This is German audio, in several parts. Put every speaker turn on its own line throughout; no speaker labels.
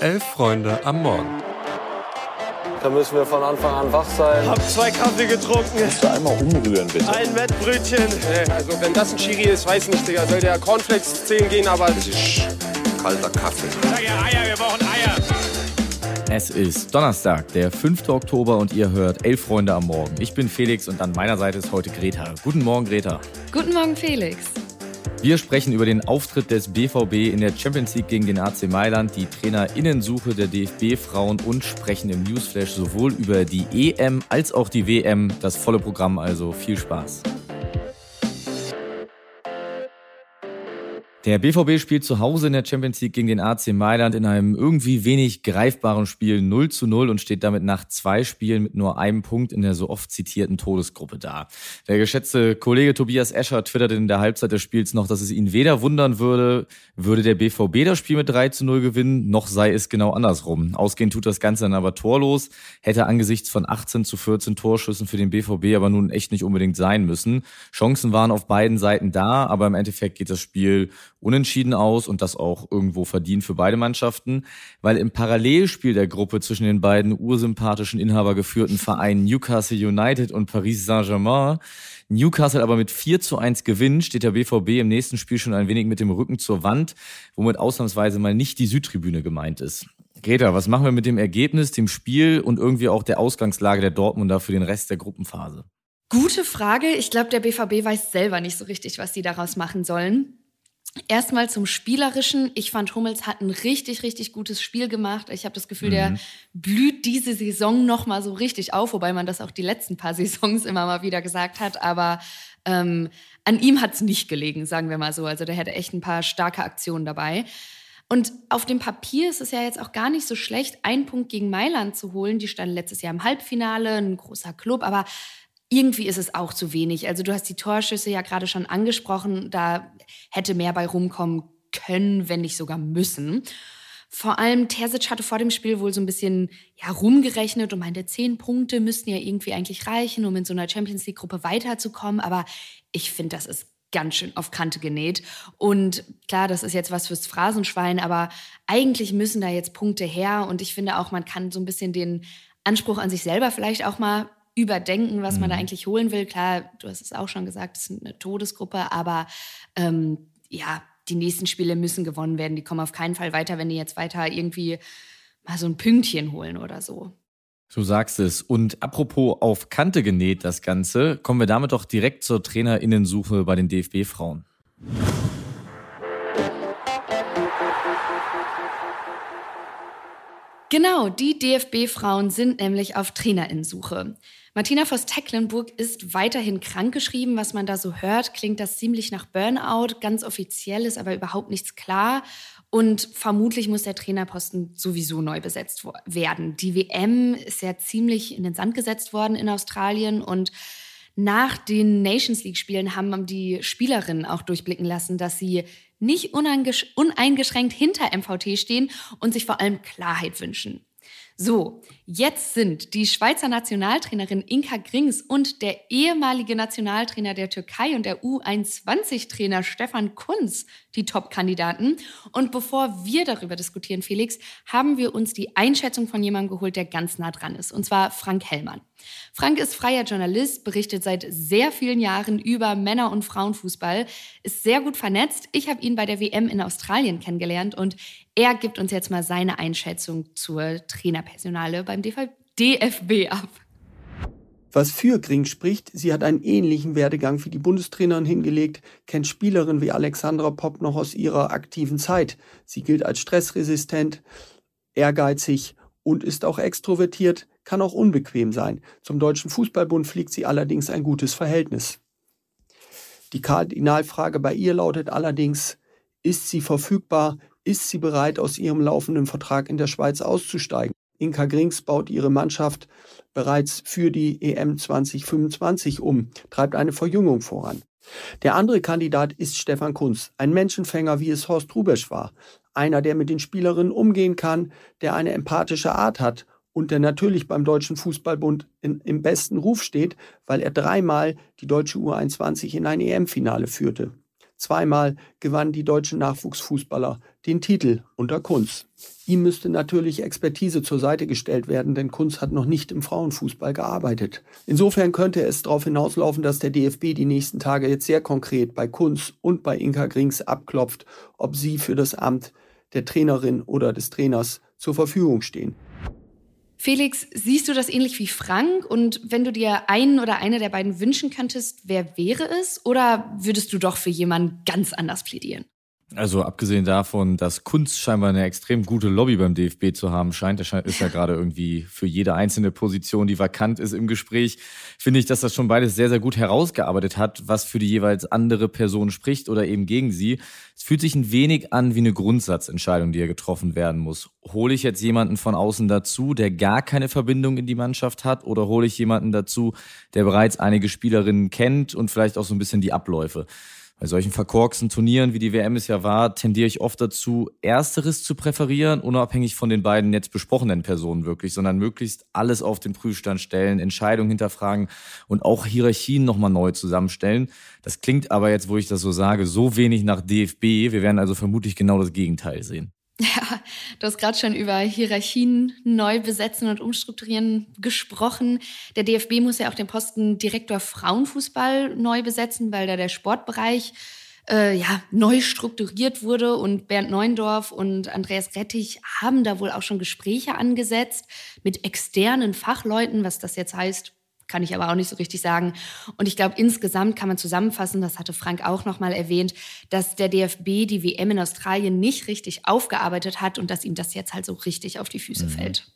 Elf Freunde am Morgen.
Da müssen wir von Anfang an wach sein.
Hab zwei Kaffee getrunken.
Kannst du einmal umrühren, bitte?
Ein Wettbrötchen.
Also wenn das ein Chiri ist, weiß nicht, Digga. Soll der Cornflakes zählen gehen, aber...
Das ist kalter Kaffee.
Sag ja Eier, wir brauchen Eier.
Es ist Donnerstag, der 5. Oktober und ihr hört Elf Freunde am Morgen. Ich bin Felix und an meiner Seite ist heute Greta. Guten Morgen, Greta.
Guten Morgen, Felix.
Wir sprechen über den Auftritt des BVB in der Champions League gegen den AC Mailand, die Trainerinnensuche der DFB-Frauen und sprechen im Newsflash sowohl über die EM als auch die WM. Das volle Programm also. Viel Spaß. Der BVB spielt zu Hause in der Champions League gegen den AC Mailand in einem irgendwie wenig greifbaren Spiel 0 zu 0 und steht damit nach zwei Spielen mit nur einem Punkt in der so oft zitierten Todesgruppe da. Der geschätzte Kollege Tobias Escher twitterte in der Halbzeit des Spiels noch, dass es ihn weder wundern würde, würde der BVB das Spiel mit 3 zu 0 gewinnen, noch sei es genau andersrum. Ausgehend tut das Ganze dann aber torlos, hätte angesichts von 18 zu 14 Torschüssen für den BVB aber nun echt nicht unbedingt sein müssen. Chancen waren auf beiden Seiten da, aber im Endeffekt geht das Spiel unentschieden aus und das auch irgendwo verdient für beide Mannschaften, weil im Parallelspiel der Gruppe zwischen den beiden ursympathischen inhabergeführten Vereinen Newcastle United und Paris Saint-Germain Newcastle aber mit 4 zu 1 gewinnt, steht der BVB im nächsten Spiel schon ein wenig mit dem Rücken zur Wand, womit ausnahmsweise mal nicht die Südtribüne gemeint ist. Greta, was machen wir mit dem Ergebnis, dem Spiel und irgendwie auch der Ausgangslage der Dortmunder für den Rest der Gruppenphase?
Gute Frage. Ich glaube, der BVB weiß selber nicht so richtig, was sie daraus machen sollen. Erstmal zum Spielerischen. Ich fand, Hummels hat ein richtig, richtig gutes Spiel gemacht. Ich habe das Gefühl, mhm. der blüht diese Saison noch mal so richtig auf, wobei man das auch die letzten paar Saisons immer mal wieder gesagt hat. Aber ähm, an ihm hat es nicht gelegen, sagen wir mal so. Also der hätte echt ein paar starke Aktionen dabei. Und auf dem Papier ist es ja jetzt auch gar nicht so schlecht, einen Punkt gegen Mailand zu holen. Die standen letztes Jahr im Halbfinale, ein großer Club, aber irgendwie ist es auch zu wenig. Also du hast die Torschüsse ja gerade schon angesprochen, da hätte mehr bei rumkommen können, wenn nicht sogar müssen. Vor allem Terzic hatte vor dem Spiel wohl so ein bisschen ja, rumgerechnet und meinte, zehn Punkte müssten ja irgendwie eigentlich reichen, um in so einer Champions League-Gruppe weiterzukommen. Aber ich finde, das ist ganz schön auf Kante genäht. Und klar, das ist jetzt was fürs Phrasenschwein, aber eigentlich müssen da jetzt Punkte her. Und ich finde auch, man kann so ein bisschen den Anspruch an sich selber vielleicht auch mal überdenken, was man da mhm. eigentlich holen will. Klar, du hast es auch schon gesagt, es ist eine Todesgruppe, aber ähm, ja, die nächsten Spiele müssen gewonnen werden. Die kommen auf keinen Fall weiter, wenn die jetzt weiter irgendwie mal so ein Pünktchen holen oder so.
Du sagst es. Und apropos auf Kante genäht das Ganze, kommen wir damit doch direkt zur Trainerinnensuche bei den DFB-Frauen.
Genau, die DFB-Frauen sind nämlich auf Trainerinnensuche. Martina Voss-Tecklenburg ist weiterhin krankgeschrieben. Was man da so hört, klingt das ziemlich nach Burnout. Ganz offiziell ist aber überhaupt nichts klar. Und vermutlich muss der Trainerposten sowieso neu besetzt werden. Die WM ist ja ziemlich in den Sand gesetzt worden in Australien und nach den Nations League-Spielen haben die Spielerinnen auch durchblicken lassen, dass sie nicht uneingeschränkt hinter MVT stehen und sich vor allem Klarheit wünschen. So, jetzt sind die Schweizer Nationaltrainerin Inka Grings und der ehemalige Nationaltrainer der Türkei und der U21-Trainer Stefan Kunz die Top-Kandidaten. Und bevor wir darüber diskutieren, Felix, haben wir uns die Einschätzung von jemandem geholt, der ganz nah dran ist, und zwar Frank Hellmann. Frank ist freier Journalist, berichtet seit sehr vielen Jahren über Männer- und Frauenfußball, ist sehr gut vernetzt. Ich habe ihn bei der WM in Australien kennengelernt und er gibt uns jetzt mal seine Einschätzung zur Trainerpersonale beim DFB ab.
Was für Gring spricht, sie hat einen ähnlichen Werdegang wie die Bundestrainerin hingelegt, kennt Spielerinnen wie Alexandra Popp noch aus ihrer aktiven Zeit. Sie gilt als stressresistent, ehrgeizig und ist auch extrovertiert, kann auch unbequem sein. Zum Deutschen Fußballbund fliegt sie allerdings ein gutes Verhältnis. Die Kardinalfrage bei ihr lautet allerdings, ist sie verfügbar, ist sie bereit, aus ihrem laufenden Vertrag in der Schweiz auszusteigen? Inka Grings baut ihre Mannschaft bereits für die EM 2025 um, treibt eine Verjüngung voran. Der andere Kandidat ist Stefan Kunz, ein Menschenfänger, wie es Horst Rubesch war. Einer, der mit den Spielerinnen umgehen kann, der eine empathische Art hat und der natürlich beim Deutschen Fußballbund in, im besten Ruf steht, weil er dreimal die deutsche U21 in ein EM-Finale führte. Zweimal gewannen die deutschen Nachwuchsfußballer den Titel unter Kunz. Ihm müsste natürlich Expertise zur Seite gestellt werden, denn Kunz hat noch nicht im Frauenfußball gearbeitet. Insofern könnte es darauf hinauslaufen, dass der DFB die nächsten Tage jetzt sehr konkret bei Kunz und bei Inka Grings abklopft, ob sie für das Amt der Trainerin oder des Trainers zur Verfügung stehen.
Felix, siehst du das ähnlich wie Frank? Und wenn du dir einen oder eine der beiden wünschen könntest, wer wäre es? Oder würdest du doch für jemanden ganz anders plädieren?
Also abgesehen davon, dass Kunst scheinbar eine extrem gute Lobby beim DFB zu haben scheint, er ist ja gerade irgendwie für jede einzelne Position, die vakant ist im Gespräch, finde ich, dass das schon beides sehr, sehr gut herausgearbeitet hat, was für die jeweils andere Person spricht oder eben gegen sie. Es fühlt sich ein wenig an wie eine Grundsatzentscheidung, die ja getroffen werden muss. Hole ich jetzt jemanden von außen dazu, der gar keine Verbindung in die Mannschaft hat, oder hole ich jemanden dazu, der bereits einige Spielerinnen kennt und vielleicht auch so ein bisschen die Abläufe? Bei solchen verkorksten Turnieren, wie die WM es ja war, tendiere ich oft dazu, Ersteres zu präferieren, unabhängig von den beiden jetzt besprochenen Personen wirklich, sondern möglichst alles auf den Prüfstand stellen, Entscheidungen hinterfragen und auch Hierarchien nochmal neu zusammenstellen. Das klingt aber jetzt, wo ich das so sage, so wenig nach DFB. Wir werden also vermutlich genau das Gegenteil sehen.
Ja, du hast gerade schon über Hierarchien neu besetzen und umstrukturieren gesprochen. Der DFB muss ja auch den Posten Direktor Frauenfußball neu besetzen, weil da der Sportbereich äh, ja, neu strukturiert wurde und Bernd Neundorf und Andreas Rettich haben da wohl auch schon Gespräche angesetzt mit externen Fachleuten. Was das jetzt heißt, kann ich aber auch nicht so richtig sagen. Und ich glaube, insgesamt kann man zusammenfassen, das hatte Frank auch nochmal erwähnt, dass der DFB die WM in Australien nicht richtig aufgearbeitet hat und dass ihm das jetzt halt so richtig auf die Füße mhm. fällt.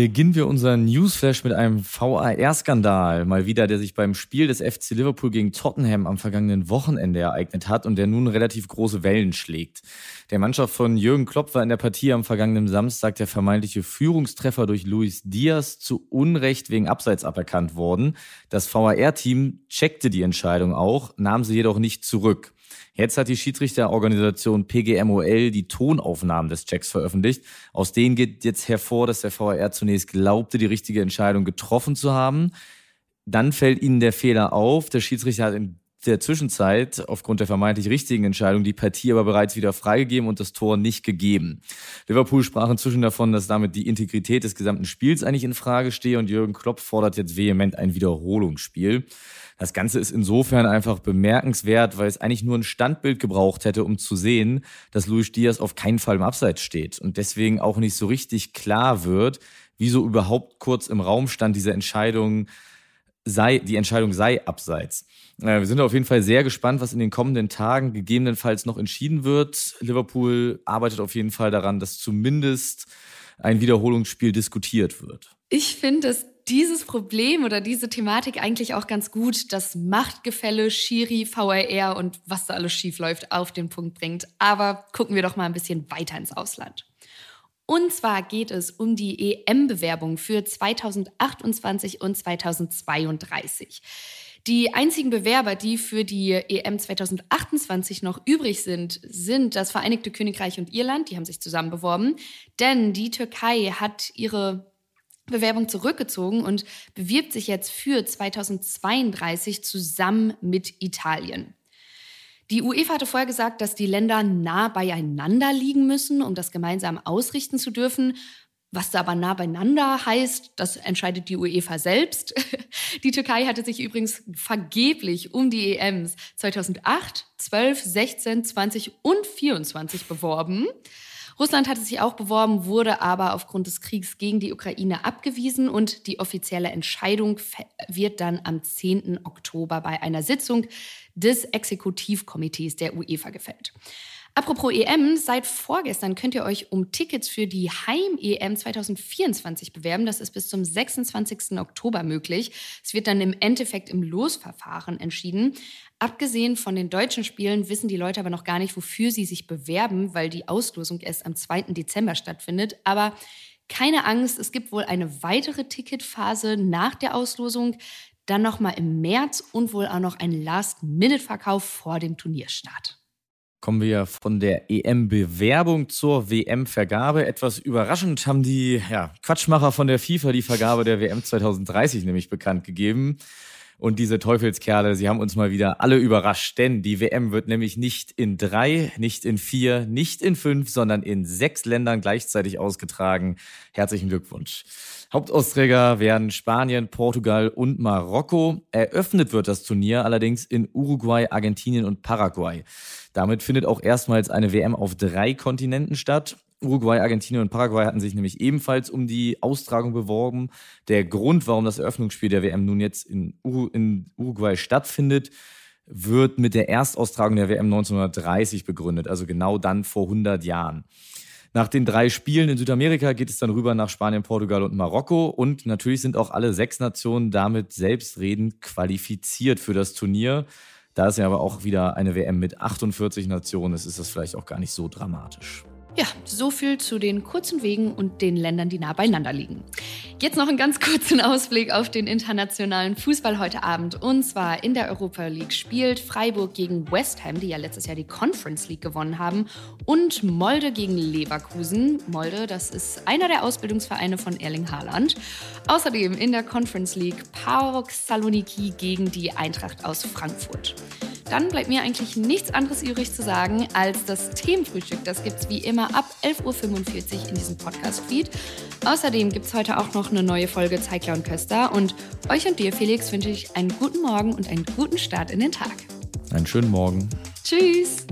Beginnen wir unseren Newsflash mit einem VAR-Skandal. Mal wieder, der sich beim Spiel des FC Liverpool gegen Tottenham am vergangenen Wochenende ereignet hat und der nun relativ große Wellen schlägt. Der Mannschaft von Jürgen Klopp war in der Partie am vergangenen Samstag der vermeintliche Führungstreffer durch Luis Diaz zu Unrecht wegen Abseits aberkannt worden. Das VAR-Team checkte die Entscheidung auch, nahm sie jedoch nicht zurück. Jetzt hat die Schiedsrichterorganisation PGMOL die Tonaufnahmen des Checks veröffentlicht. Aus denen geht jetzt hervor, dass der VAR zunächst glaubte, die richtige Entscheidung getroffen zu haben. Dann fällt ihnen der Fehler auf. Der Schiedsrichter hat in der Zwischenzeit aufgrund der vermeintlich richtigen Entscheidung die Partie aber bereits wieder freigegeben und das Tor nicht gegeben. Liverpool sprach inzwischen davon, dass damit die Integrität des gesamten Spiels eigentlich in Frage stehe und Jürgen Klopp fordert jetzt vehement ein Wiederholungsspiel. Das Ganze ist insofern einfach bemerkenswert, weil es eigentlich nur ein Standbild gebraucht hätte, um zu sehen, dass Luis Diaz auf keinen Fall im Abseits steht und deswegen auch nicht so richtig klar wird, wieso überhaupt kurz im Raum stand, diese Entscheidung sei, die Entscheidung sei abseits. Äh, wir sind auf jeden Fall sehr gespannt, was in den kommenden Tagen gegebenenfalls noch entschieden wird. Liverpool arbeitet auf jeden Fall daran, dass zumindest ein Wiederholungsspiel diskutiert wird.
Ich finde, dass dieses Problem oder diese Thematik eigentlich auch ganz gut das Machtgefälle, Schiri, VRR und was da alles schiefläuft auf den Punkt bringt. Aber gucken wir doch mal ein bisschen weiter ins Ausland. Und zwar geht es um die EM-Bewerbung für 2028 und 2032. Die einzigen Bewerber, die für die EM 2028 noch übrig sind, sind das Vereinigte Königreich und Irland. Die haben sich zusammen beworben. Denn die Türkei hat ihre Bewerbung zurückgezogen und bewirbt sich jetzt für 2032 zusammen mit Italien. Die UEFA hatte vorher gesagt, dass die Länder nah beieinander liegen müssen, um das gemeinsam ausrichten zu dürfen. Was da aber nah beieinander heißt, das entscheidet die UEFA selbst. Die Türkei hatte sich übrigens vergeblich um die EMs 2008, 12, 16, 20 und 24 beworben. Russland hatte sich auch beworben, wurde aber aufgrund des Kriegs gegen die Ukraine abgewiesen und die offizielle Entscheidung wird dann am 10. Oktober bei einer Sitzung des Exekutivkomitees der UEFA gefällt. Apropos EM, seit vorgestern könnt ihr euch um Tickets für die Heim-EM 2024 bewerben. Das ist bis zum 26. Oktober möglich. Es wird dann im Endeffekt im Losverfahren entschieden. Abgesehen von den deutschen Spielen wissen die Leute aber noch gar nicht, wofür sie sich bewerben, weil die Auslosung erst am 2. Dezember stattfindet. Aber keine Angst, es gibt wohl eine weitere Ticketphase nach der Auslosung, dann nochmal im März und wohl auch noch einen Last-Minute-Verkauf vor dem Turnierstart.
Kommen wir von der EM-Bewerbung zur WM-Vergabe. Etwas überraschend haben die ja, Quatschmacher von der FIFA die Vergabe der WM 2030 nämlich bekannt gegeben. Und diese Teufelskerle, sie haben uns mal wieder alle überrascht, denn die WM wird nämlich nicht in drei, nicht in vier, nicht in fünf, sondern in sechs Ländern gleichzeitig ausgetragen. Herzlichen Glückwunsch. Hauptausträger werden Spanien, Portugal und Marokko. Eröffnet wird das Turnier allerdings in Uruguay, Argentinien und Paraguay. Damit findet auch erstmals eine WM auf drei Kontinenten statt. Uruguay, Argentinien und Paraguay hatten sich nämlich ebenfalls um die Austragung beworben. Der Grund, warum das Eröffnungsspiel der WM nun jetzt in, Ur in Uruguay stattfindet, wird mit der Erstaustragung der WM 1930 begründet, also genau dann vor 100 Jahren. Nach den drei Spielen in Südamerika geht es dann rüber nach Spanien, Portugal und Marokko. Und natürlich sind auch alle sechs Nationen damit selbstredend qualifiziert für das Turnier. Da es ja aber auch wieder eine WM mit 48 Nationen ist, ist das vielleicht auch gar nicht so dramatisch.
Ja, so viel zu den kurzen Wegen und den Ländern, die nah beieinander liegen. Jetzt noch einen ganz kurzen Ausblick auf den internationalen Fußball heute Abend. Und zwar in der Europa League spielt Freiburg gegen West Ham, die ja letztes Jahr die Conference League gewonnen haben, und Molde gegen Leverkusen. Molde, das ist einer der Ausbildungsvereine von Erling Haaland. Außerdem in der Conference League PAOK Saloniki gegen die Eintracht aus Frankfurt dann bleibt mir eigentlich nichts anderes übrig zu sagen als das Themenfrühstück. Das gibt es wie immer ab 11.45 Uhr in diesem Podcast-Feed. Außerdem gibt es heute auch noch eine neue Folge Zeigler und Köster. Und euch und dir, Felix, wünsche ich einen guten Morgen und einen guten Start in den Tag.
Einen schönen Morgen.
Tschüss.